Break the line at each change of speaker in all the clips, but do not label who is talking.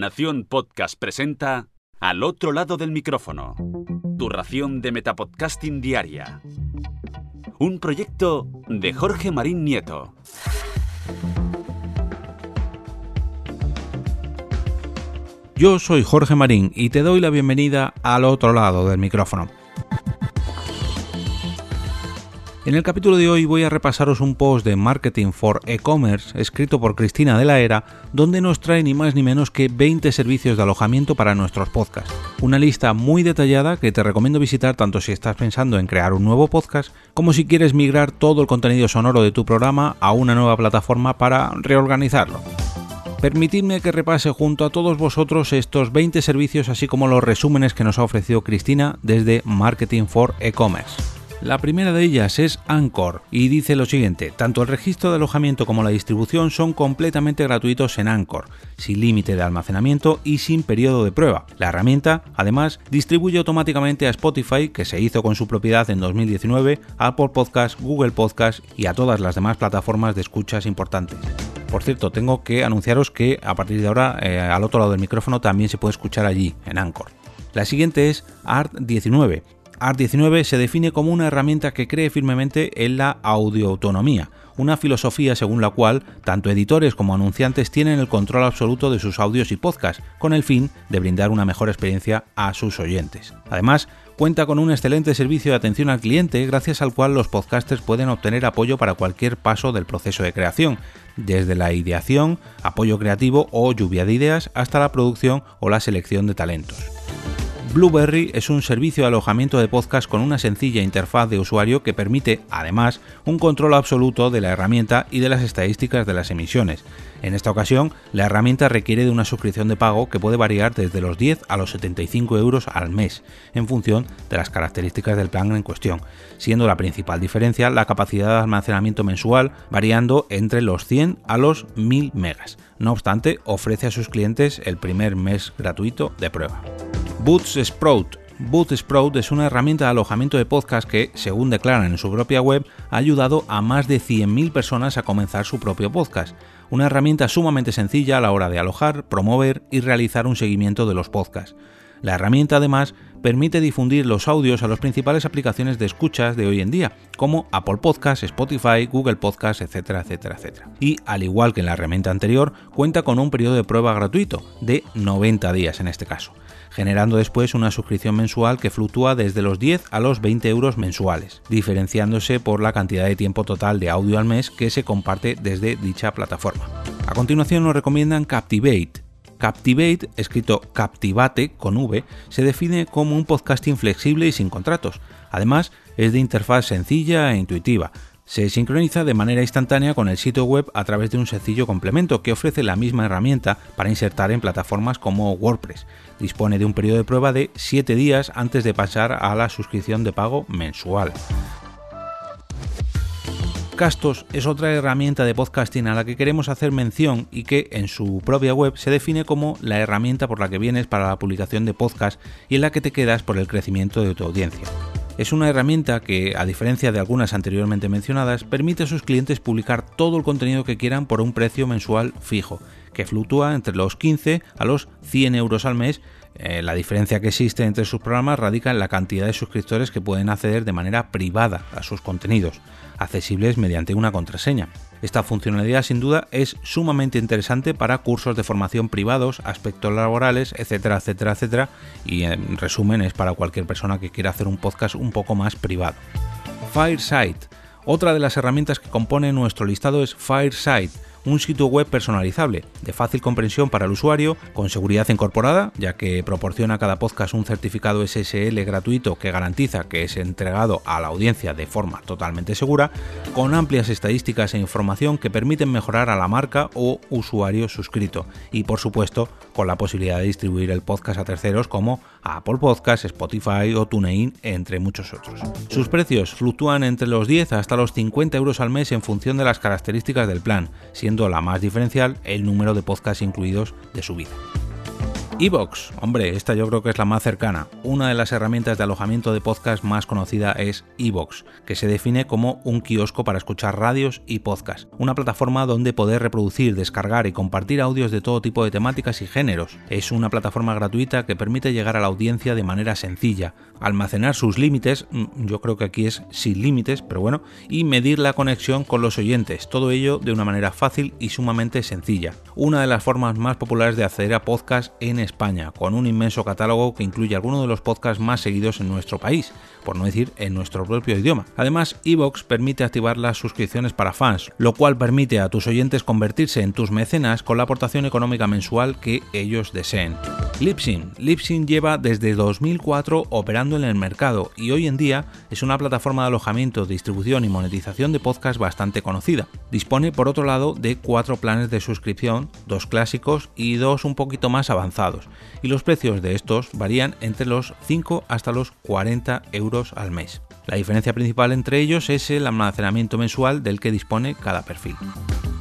Nación Podcast presenta Al otro lado del micrófono. Tu ración de Metapodcasting Diaria. Un proyecto de Jorge Marín Nieto.
Yo soy Jorge Marín y te doy la bienvenida al otro lado del micrófono. En el capítulo de hoy voy a repasaros un post de Marketing for E-Commerce escrito por Cristina de la Era, donde nos trae ni más ni menos que 20 servicios de alojamiento para nuestros podcasts. Una lista muy detallada que te recomiendo visitar tanto si estás pensando en crear un nuevo podcast como si quieres migrar todo el contenido sonoro de tu programa a una nueva plataforma para reorganizarlo. Permitidme que repase junto a todos vosotros estos 20 servicios así como los resúmenes que nos ha ofrecido Cristina desde Marketing for E-Commerce. La primera de ellas es Anchor y dice lo siguiente, tanto el registro de alojamiento como la distribución son completamente gratuitos en Anchor, sin límite de almacenamiento y sin periodo de prueba. La herramienta, además, distribuye automáticamente a Spotify, que se hizo con su propiedad en 2019, Apple Podcast, Google Podcast y a todas las demás plataformas de escuchas importantes. Por cierto, tengo que anunciaros que a partir de ahora eh, al otro lado del micrófono también se puede escuchar allí, en Anchor. La siguiente es Art19 ART19 se define como una herramienta que cree firmemente en la audioautonomía, una filosofía según la cual tanto editores como anunciantes tienen el control absoluto de sus audios y podcasts, con el fin de brindar una mejor experiencia a sus oyentes. Además, cuenta con un excelente servicio de atención al cliente gracias al cual los podcasters pueden obtener apoyo para cualquier paso del proceso de creación, desde la ideación, apoyo creativo o lluvia de ideas hasta la producción o la selección de talentos. Blueberry es un servicio de alojamiento de podcast con una sencilla interfaz de usuario que permite, además, un control absoluto de la herramienta y de las estadísticas de las emisiones. En esta ocasión, la herramienta requiere de una suscripción de pago que puede variar desde los 10 a los 75 euros al mes, en función de las características del plan en cuestión, siendo la principal diferencia la capacidad de almacenamiento mensual variando entre los 100 a los 1000 megas. No obstante, ofrece a sus clientes el primer mes gratuito de prueba. Boots Sprout. Sprout es una herramienta de alojamiento de podcast que, según declaran en su propia web, ha ayudado a más de 100.000 personas a comenzar su propio podcast. Una herramienta sumamente sencilla a la hora de alojar, promover y realizar un seguimiento de los podcasts. La herramienta además permite difundir los audios a las principales aplicaciones de escuchas de hoy en día, como Apple Podcasts, Spotify, Google Podcasts, etcétera, etcétera, etcétera. Y al igual que en la herramienta anterior, cuenta con un periodo de prueba gratuito, de 90 días en este caso generando después una suscripción mensual que fluctúa desde los 10 a los 20 euros mensuales, diferenciándose por la cantidad de tiempo total de audio al mes que se comparte desde dicha plataforma. A continuación nos recomiendan Captivate, Captivate, escrito Captivate con V, se define como un podcasting flexible y sin contratos. Además, es de interfaz sencilla e intuitiva, se sincroniza de manera instantánea con el sitio web a través de un sencillo complemento que ofrece la misma herramienta para insertar en plataformas como WordPress. Dispone de un periodo de prueba de 7 días antes de pasar a la suscripción de pago mensual. Castos es otra herramienta de podcasting a la que queremos hacer mención y que en su propia web se define como la herramienta por la que vienes para la publicación de podcast y en la que te quedas por el crecimiento de tu audiencia. Es una herramienta que, a diferencia de algunas anteriormente mencionadas, permite a sus clientes publicar todo el contenido que quieran por un precio mensual fijo, que fluctúa entre los 15 a los 100 euros al mes. Eh, la diferencia que existe entre sus programas radica en la cantidad de suscriptores que pueden acceder de manera privada a sus contenidos, accesibles mediante una contraseña. Esta funcionalidad sin duda es sumamente interesante para cursos de formación privados, aspectos laborales, etcétera, etcétera, etcétera, y en resumen es para cualquier persona que quiera hacer un podcast un poco más privado. Fireside. Otra de las herramientas que compone nuestro listado es Fireside un sitio web personalizable, de fácil comprensión para el usuario, con seguridad incorporada, ya que proporciona a cada podcast un certificado SSL gratuito que garantiza que es entregado a la audiencia de forma totalmente segura, con amplias estadísticas e información que permiten mejorar a la marca o usuario suscrito, y por supuesto con la posibilidad de distribuir el podcast a terceros como Apple Podcasts, Spotify o TuneIn, entre muchos otros. Sus precios fluctúan entre los 10 hasta los 50 euros al mes en función de las características del plan, siendo la más diferencial el número de podcasts incluidos de su vida. Evox, hombre, esta yo creo que es la más cercana. Una de las herramientas de alojamiento de podcast más conocida es Evox, que se define como un kiosco para escuchar radios y podcast. Una plataforma donde poder reproducir, descargar y compartir audios de todo tipo de temáticas y géneros. Es una plataforma gratuita que permite llegar a la audiencia de manera sencilla, almacenar sus límites, mm, yo creo que aquí es sin límites, pero bueno, y medir la conexión con los oyentes. Todo ello de una manera fácil y sumamente sencilla. Una de las formas más populares de acceder a podcast en España, con un inmenso catálogo que incluye algunos de los podcasts más seguidos en nuestro país, por no decir en nuestro propio idioma. Además, Evox permite activar las suscripciones para fans, lo cual permite a tus oyentes convertirse en tus mecenas con la aportación económica mensual que ellos deseen. Lipsyn. Lipsyn lleva desde 2004 operando en el mercado y hoy en día es una plataforma de alojamiento, distribución y monetización de podcast bastante conocida. Dispone por otro lado de cuatro planes de suscripción, dos clásicos y dos un poquito más avanzados, y los precios de estos varían entre los 5 hasta los 40 euros al mes. La diferencia principal entre ellos es el almacenamiento mensual del que dispone cada perfil.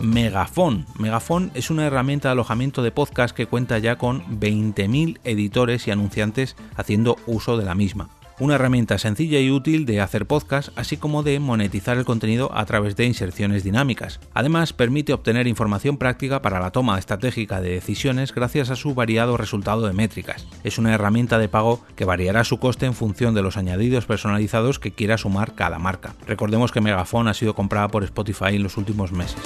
Megafon. Megafon es una herramienta de alojamiento de podcast que cuenta ya con 20.000 editores y anunciantes haciendo uso de la misma una herramienta sencilla y útil de hacer podcast, así como de monetizar el contenido a través de inserciones dinámicas. Además, permite obtener información práctica para la toma estratégica de decisiones gracias a su variado resultado de métricas. Es una herramienta de pago que variará su coste en función de los añadidos personalizados que quiera sumar cada marca. Recordemos que Megafon ha sido comprada por Spotify en los últimos meses.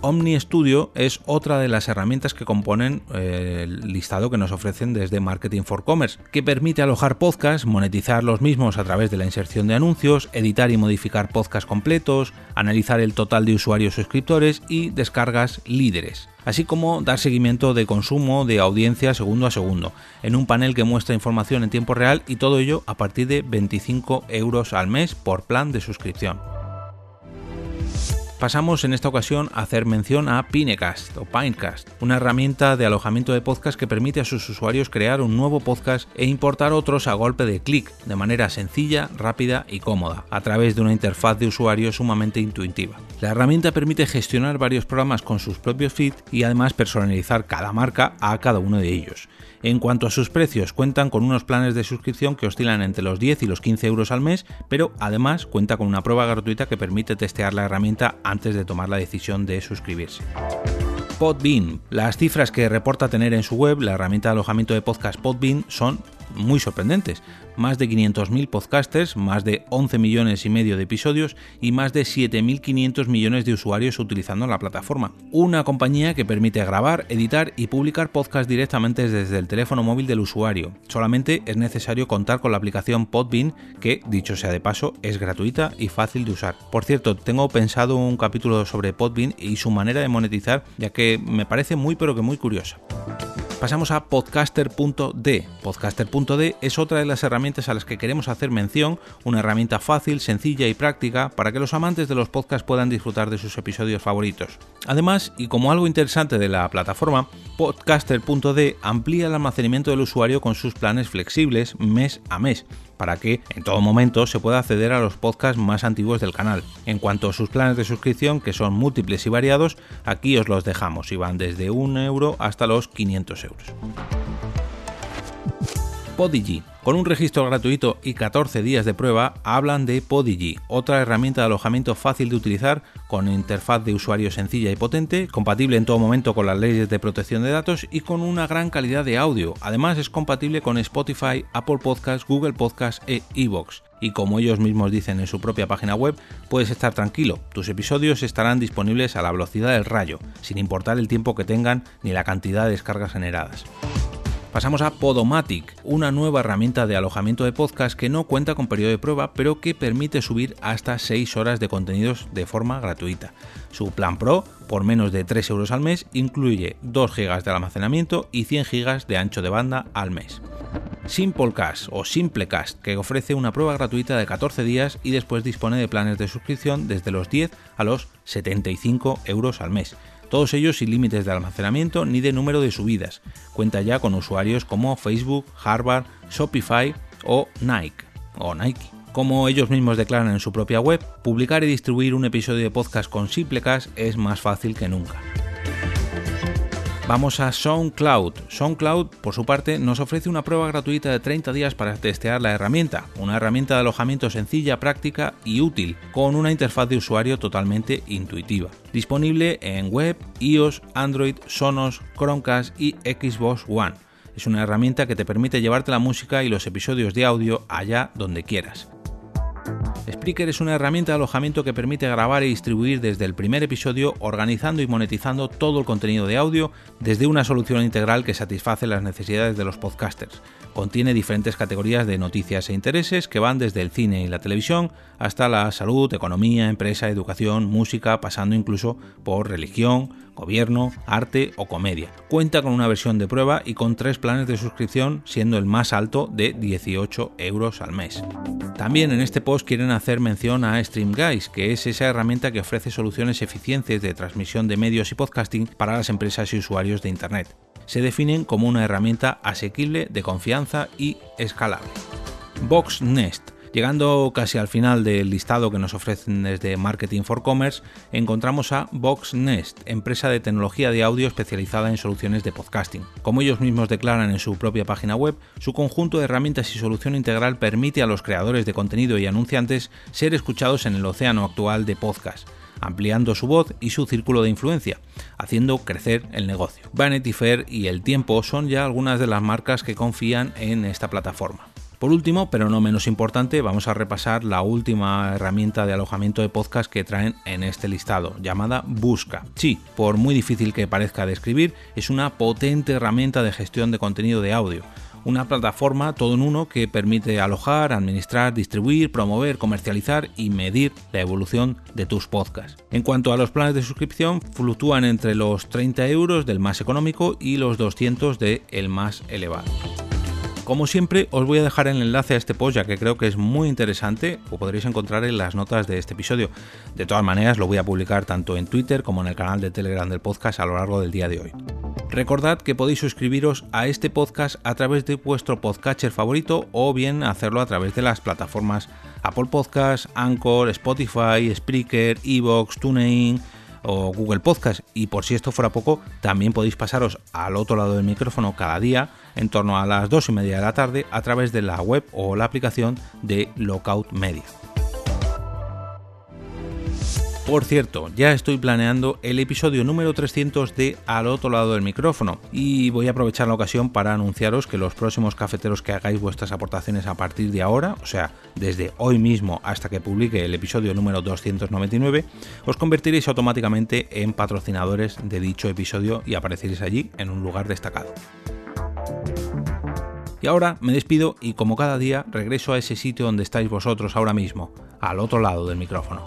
Omni Studio es otra de las herramientas que componen eh, el listado que nos ofrecen desde Marketing for Commerce, que permite alojar podcasts, monetizar los mismos a través de la inserción de anuncios, editar y modificar podcasts completos, analizar el total de usuarios suscriptores y descargas líderes así como dar seguimiento de consumo de audiencia segundo a segundo, en un panel que muestra información en tiempo real y todo ello a partir de 25 euros al mes por plan de suscripción. Pasamos en esta ocasión a hacer mención a Pinecast o Pinecast, una herramienta de alojamiento de podcast que permite a sus usuarios crear un nuevo podcast e importar otros a golpe de clic, de manera sencilla, rápida y cómoda, a través de una interfaz de usuario sumamente intuitiva. La herramienta permite gestionar varios programas con sus propios feeds y además personalizar cada marca a cada uno de ellos. En cuanto a sus precios, cuentan con unos planes de suscripción que oscilan entre los 10 y los 15 euros al mes, pero además cuenta con una prueba gratuita que permite testear la herramienta antes de tomar la decisión de suscribirse. Podbean. Las cifras que reporta tener en su web la herramienta de alojamiento de podcast Podbean son muy sorprendentes. Más de 500.000 podcasters, más de 11 millones y medio de episodios y más de 7.500 millones de usuarios utilizando la plataforma. Una compañía que permite grabar, editar y publicar podcasts directamente desde el teléfono móvil del usuario. Solamente es necesario contar con la aplicación Podbean, que, dicho sea de paso, es gratuita y fácil de usar. Por cierto, tengo pensado un capítulo sobre Podbean y su manera de monetizar, ya que me parece muy pero que muy curiosa. Pasamos a podcaster.d. Podcaster.d es otra de las herramientas a las que queremos hacer mención, una herramienta fácil, sencilla y práctica para que los amantes de los podcasts puedan disfrutar de sus episodios favoritos. Además, y como algo interesante de la plataforma, podcaster.d amplía el almacenamiento del usuario con sus planes flexibles mes a mes para que en todo momento se pueda acceder a los podcasts más antiguos del canal. En cuanto a sus planes de suscripción, que son múltiples y variados, aquí os los dejamos y van desde 1 euro hasta los 500 euros. Podigy. Con un registro gratuito y 14 días de prueba, hablan de Podigy, otra herramienta de alojamiento fácil de utilizar, con interfaz de usuario sencilla y potente, compatible en todo momento con las leyes de protección de datos y con una gran calidad de audio. Además es compatible con Spotify, Apple Podcasts, Google Podcasts e Evox. Y como ellos mismos dicen en su propia página web, puedes estar tranquilo, tus episodios estarán disponibles a la velocidad del rayo, sin importar el tiempo que tengan ni la cantidad de descargas generadas. Pasamos a Podomatic, una nueva herramienta de alojamiento de podcast que no cuenta con periodo de prueba, pero que permite subir hasta 6 horas de contenidos de forma gratuita. Su plan Pro, por menos de 3 euros al mes, incluye 2 GB de almacenamiento y 100 GB de ancho de banda al mes. Simplecast o Simplecast, que ofrece una prueba gratuita de 14 días y después dispone de planes de suscripción desde los 10 a los 75 euros al mes todos ellos sin límites de almacenamiento ni de número de subidas. Cuenta ya con usuarios como Facebook, Harvard, Shopify o Nike. O Nike. Como ellos mismos declaran en su propia web, publicar y distribuir un episodio de podcast con Simplecast es más fácil que nunca. Vamos a SoundCloud. SoundCloud, por su parte, nos ofrece una prueba gratuita de 30 días para testear la herramienta, una herramienta de alojamiento sencilla, práctica y útil, con una interfaz de usuario totalmente intuitiva. Disponible en web, iOS, Android, Sonos, Chromecast y Xbox One. Es una herramienta que te permite llevarte la música y los episodios de audio allá donde quieras. Spreaker es una herramienta de alojamiento que permite grabar y distribuir desde el primer episodio, organizando y monetizando todo el contenido de audio desde una solución integral que satisface las necesidades de los podcasters. Contiene diferentes categorías de noticias e intereses que van desde el cine y la televisión hasta la salud, economía, empresa, educación, música, pasando incluso por religión, gobierno, arte o comedia. Cuenta con una versión de prueba y con tres planes de suscripción, siendo el más alto de 18 euros al mes. También en este post quieren hacer mención a StreamGuys, que es esa herramienta que ofrece soluciones eficientes de transmisión de medios y podcasting para las empresas y usuarios de Internet. Se definen como una herramienta asequible, de confianza y escalable. VoxNest Llegando casi al final del listado que nos ofrecen desde Marketing for Commerce, encontramos a VoxNest, empresa de tecnología de audio especializada en soluciones de podcasting. Como ellos mismos declaran en su propia página web, su conjunto de herramientas y solución integral permite a los creadores de contenido y anunciantes ser escuchados en el océano actual de podcast ampliando su voz y su círculo de influencia, haciendo crecer el negocio. Vanity Fair y El Tiempo son ya algunas de las marcas que confían en esta plataforma. Por último, pero no menos importante, vamos a repasar la última herramienta de alojamiento de podcast que traen en este listado, llamada Busca. Sí, por muy difícil que parezca de escribir, es una potente herramienta de gestión de contenido de audio. Una plataforma todo en uno que permite alojar, administrar, distribuir, promover, comercializar y medir la evolución de tus podcasts. En cuanto a los planes de suscripción, fluctúan entre los 30 euros del más económico y los 200 del más elevado. Como siempre, os voy a dejar el enlace a este post ya que creo que es muy interesante, o podréis encontrar en las notas de este episodio. De todas maneras, lo voy a publicar tanto en Twitter como en el canal de Telegram del podcast a lo largo del día de hoy. Recordad que podéis suscribiros a este podcast a través de vuestro podcatcher favorito o bien hacerlo a través de las plataformas Apple Podcasts, Anchor, Spotify, Spreaker, Evox, TuneIn, o Google Podcast. Y por si esto fuera poco, también podéis pasaros al otro lado del micrófono cada día en torno a las 2 y media de la tarde a través de la web o la aplicación de Lockout Media. Por cierto, ya estoy planeando el episodio número 300 de Al otro lado del micrófono y voy a aprovechar la ocasión para anunciaros que los próximos cafeteros que hagáis vuestras aportaciones a partir de ahora, o sea, desde hoy mismo hasta que publique el episodio número 299, os convertiréis automáticamente en patrocinadores de dicho episodio y apareceréis allí en un lugar destacado. Y ahora me despido y como cada día regreso a ese sitio donde estáis vosotros ahora mismo, al otro lado del micrófono.